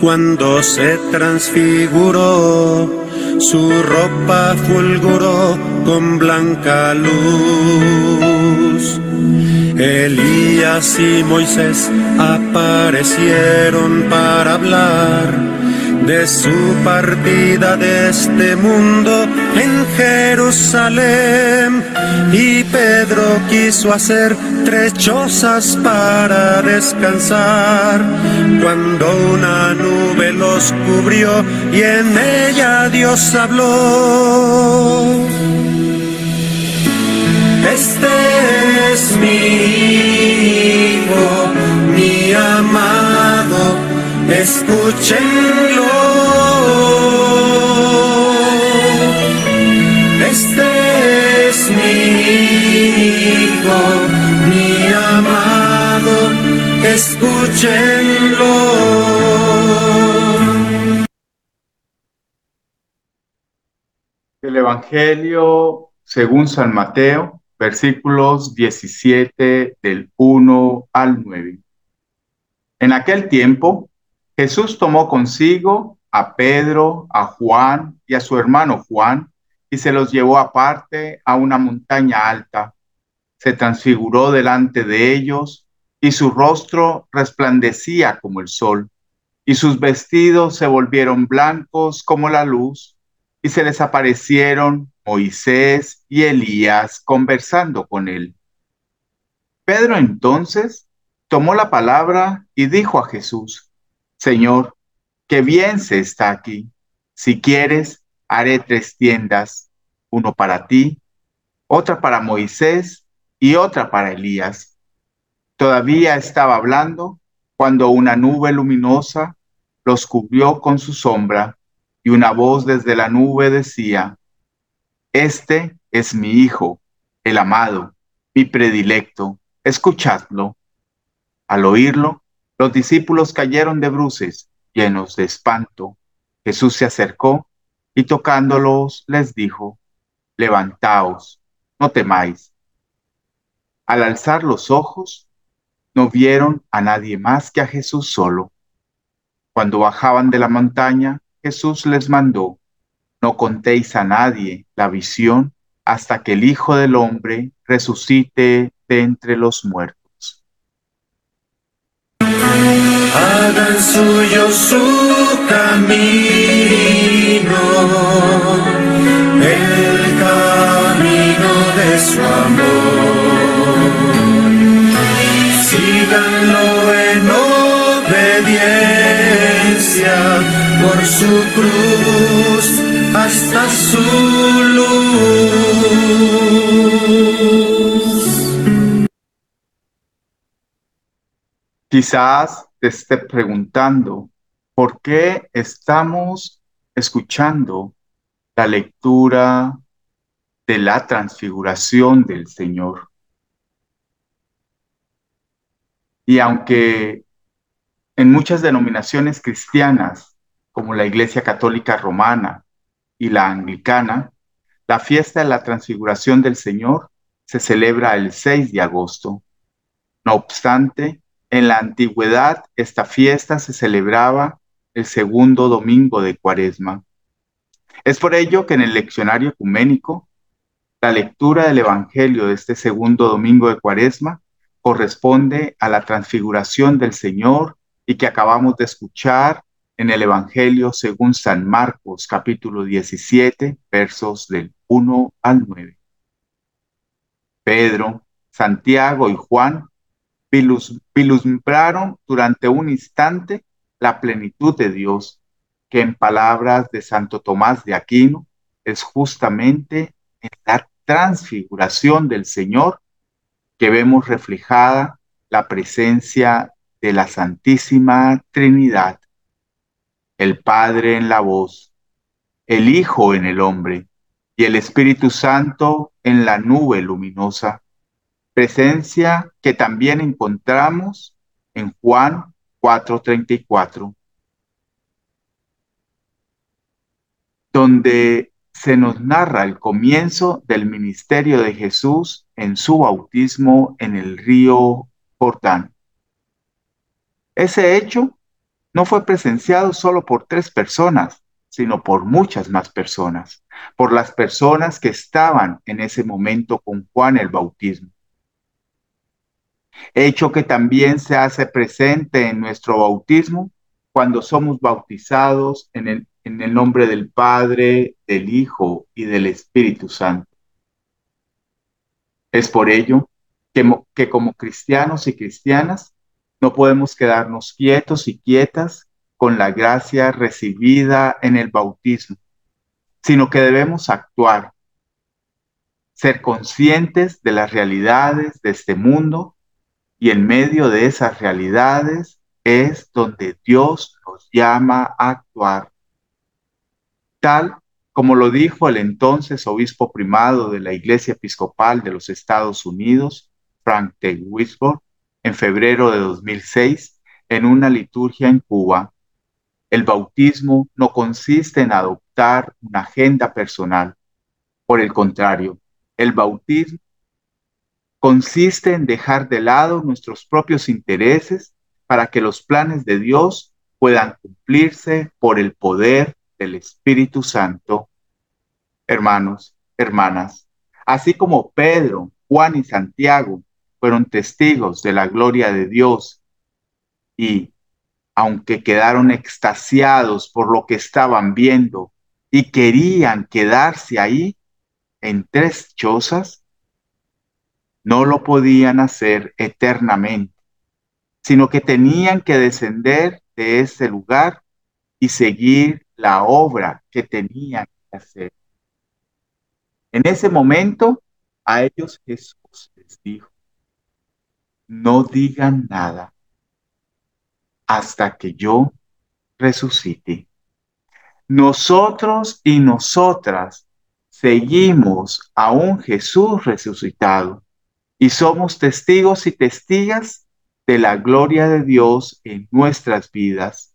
cuando se transfiguró, su ropa fulguró con blanca luz. Elías y Moisés aparecieron para hablar de su partida de este mundo en Jerusalén. Y Pedro quiso hacer tres chozas para descansar, cuando una nube los cubrió y en ella Dios habló. Este es mi hijo, mi amado, escúchenlo. Escúchenlo. El Evangelio según San Mateo, versículos 17 del 1 al 9. En aquel tiempo, Jesús tomó consigo a Pedro, a Juan y a su hermano Juan y se los llevó aparte a una montaña alta se transfiguró delante de ellos y su rostro resplandecía como el sol y sus vestidos se volvieron blancos como la luz y se les aparecieron Moisés y Elías conversando con él. Pedro entonces tomó la palabra y dijo a Jesús, Señor, qué bien se está aquí. Si quieres, haré tres tiendas, uno para ti, otra para Moisés y otra para Elías. Todavía estaba hablando cuando una nube luminosa los cubrió con su sombra y una voz desde la nube decía, Este es mi Hijo, el amado, mi predilecto, escuchadlo. Al oírlo, los discípulos cayeron de bruces, llenos de espanto. Jesús se acercó y tocándolos les dijo, Levantaos, no temáis. Al alzar los ojos, no vieron a nadie más que a Jesús solo. Cuando bajaban de la montaña, Jesús les mandó, no contéis a nadie la visión hasta que el Hijo del Hombre resucite de entre los muertos. Hagan suyo su camino, el camino de su por su cruz hasta su luz. Quizás te esté preguntando, ¿por qué estamos escuchando la lectura de la transfiguración del Señor? Y aunque en muchas denominaciones cristianas, como la Iglesia Católica Romana y la Anglicana, la fiesta de la transfiguración del Señor se celebra el 6 de agosto. No obstante, en la antigüedad esta fiesta se celebraba el segundo domingo de Cuaresma. Es por ello que en el leccionario ecuménico, la lectura del Evangelio de este segundo domingo de Cuaresma corresponde a la transfiguración del Señor y que acabamos de escuchar en el Evangelio según San Marcos capítulo 17 versos del 1 al 9. Pedro, Santiago y Juan vislumbraron durante un instante la plenitud de Dios, que en palabras de Santo Tomás de Aquino es justamente en la transfiguración del Señor que vemos reflejada la presencia de la Santísima Trinidad, el Padre en la voz, el Hijo en el hombre y el Espíritu Santo en la nube luminosa, presencia que también encontramos en Juan 4:34, donde se nos narra el comienzo del ministerio de Jesús en su bautismo en el río Jordán. Ese hecho no fue presenciado solo por tres personas, sino por muchas más personas, por las personas que estaban en ese momento con Juan el bautismo. Hecho que también se hace presente en nuestro bautismo cuando somos bautizados en el, en el nombre del Padre, del Hijo y del Espíritu Santo. Es por ello que, que como cristianos y cristianas no podemos quedarnos quietos y quietas con la gracia recibida en el bautismo, sino que debemos actuar, ser conscientes de las realidades de este mundo y en medio de esas realidades es donde Dios nos llama a actuar. Tal como lo dijo el entonces obispo primado de la Iglesia Episcopal de los Estados Unidos, Frank T. Wisborne, en febrero de 2006 en una liturgia en Cuba, el bautismo no consiste en adoptar una agenda personal. Por el contrario, el bautismo consiste en dejar de lado nuestros propios intereses para que los planes de Dios puedan cumplirse por el poder del Espíritu Santo. Hermanos, hermanas, así como Pedro, Juan y Santiago fueron testigos de la gloria de Dios y, aunque quedaron extasiados por lo que estaban viendo y querían quedarse ahí en tres chozas, no lo podían hacer eternamente, sino que tenían que descender de ese lugar y seguir la obra que tenían que hacer. En ese momento, a ellos Jesús les dijo, no digan nada hasta que yo resucite. Nosotros y nosotras seguimos a un Jesús resucitado y somos testigos y testigas de la gloria de Dios en nuestras vidas.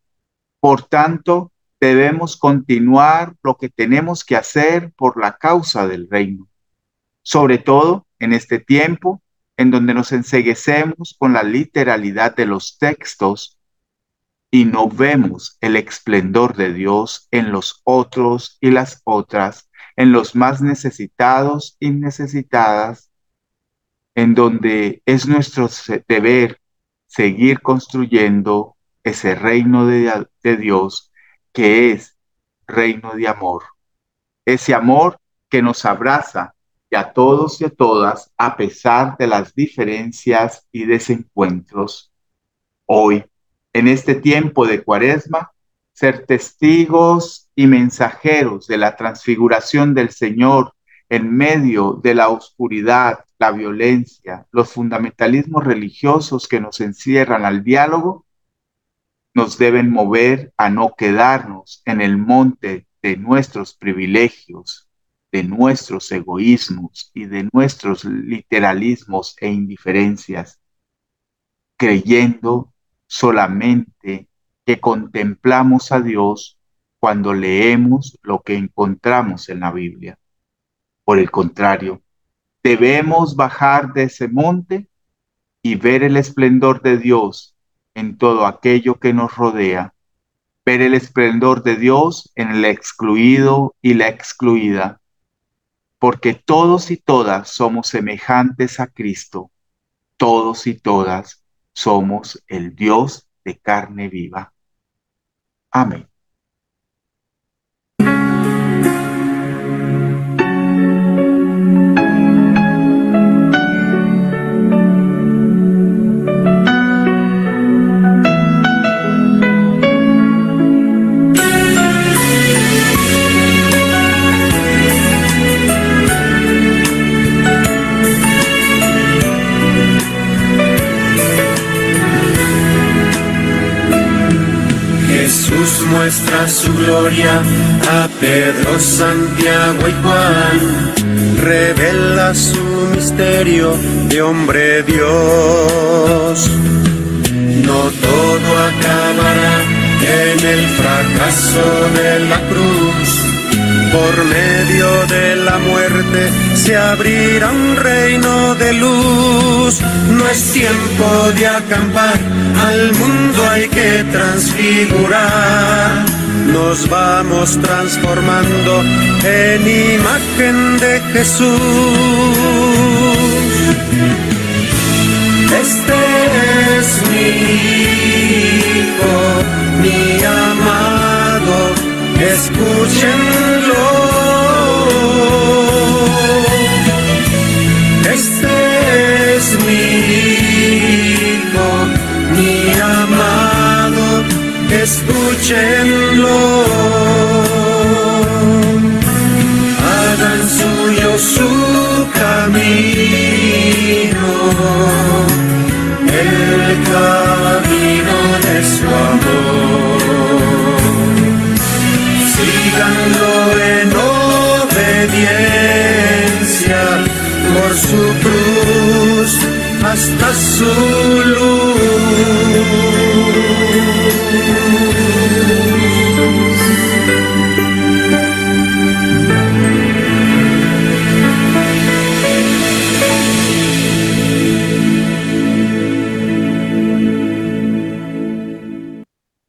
Por tanto, debemos continuar lo que tenemos que hacer por la causa del reino, sobre todo en este tiempo en donde nos enseguecemos con la literalidad de los textos y no vemos el esplendor de Dios en los otros y las otras, en los más necesitados y necesitadas, en donde es nuestro deber seguir construyendo ese reino de, de Dios que es reino de amor. Ese amor que nos abraza a todos y a todas, a pesar de las diferencias y desencuentros. Hoy, en este tiempo de cuaresma, ser testigos y mensajeros de la transfiguración del Señor en medio de la oscuridad, la violencia, los fundamentalismos religiosos que nos encierran al diálogo, nos deben mover a no quedarnos en el monte de nuestros privilegios, de nuestros egoísmos y de nuestros literalismos e indiferencias, creyendo solamente que contemplamos a Dios cuando leemos lo que encontramos en la Biblia. Por el contrario, debemos bajar de ese monte y ver el esplendor de Dios en todo aquello que nos rodea, ver el esplendor de Dios en el excluido y la excluida, porque todos y todas somos semejantes a Cristo, todos y todas somos el Dios de carne viva. Amén. Muestra su gloria a Pedro, Santiago y Juan. Revela su misterio de hombre Dios. No todo acabará en el fracaso de la cruz. Por medio de la muerte se abrirá un reino de luz. No es tiempo de acampar, al mundo hay que transfigurar. Nos vamos transformando en imagen de Jesús. Escúchenlo. Hagan suyo su camino el camino de su amor. Síganlo en obediencia por su cruz hasta su luz.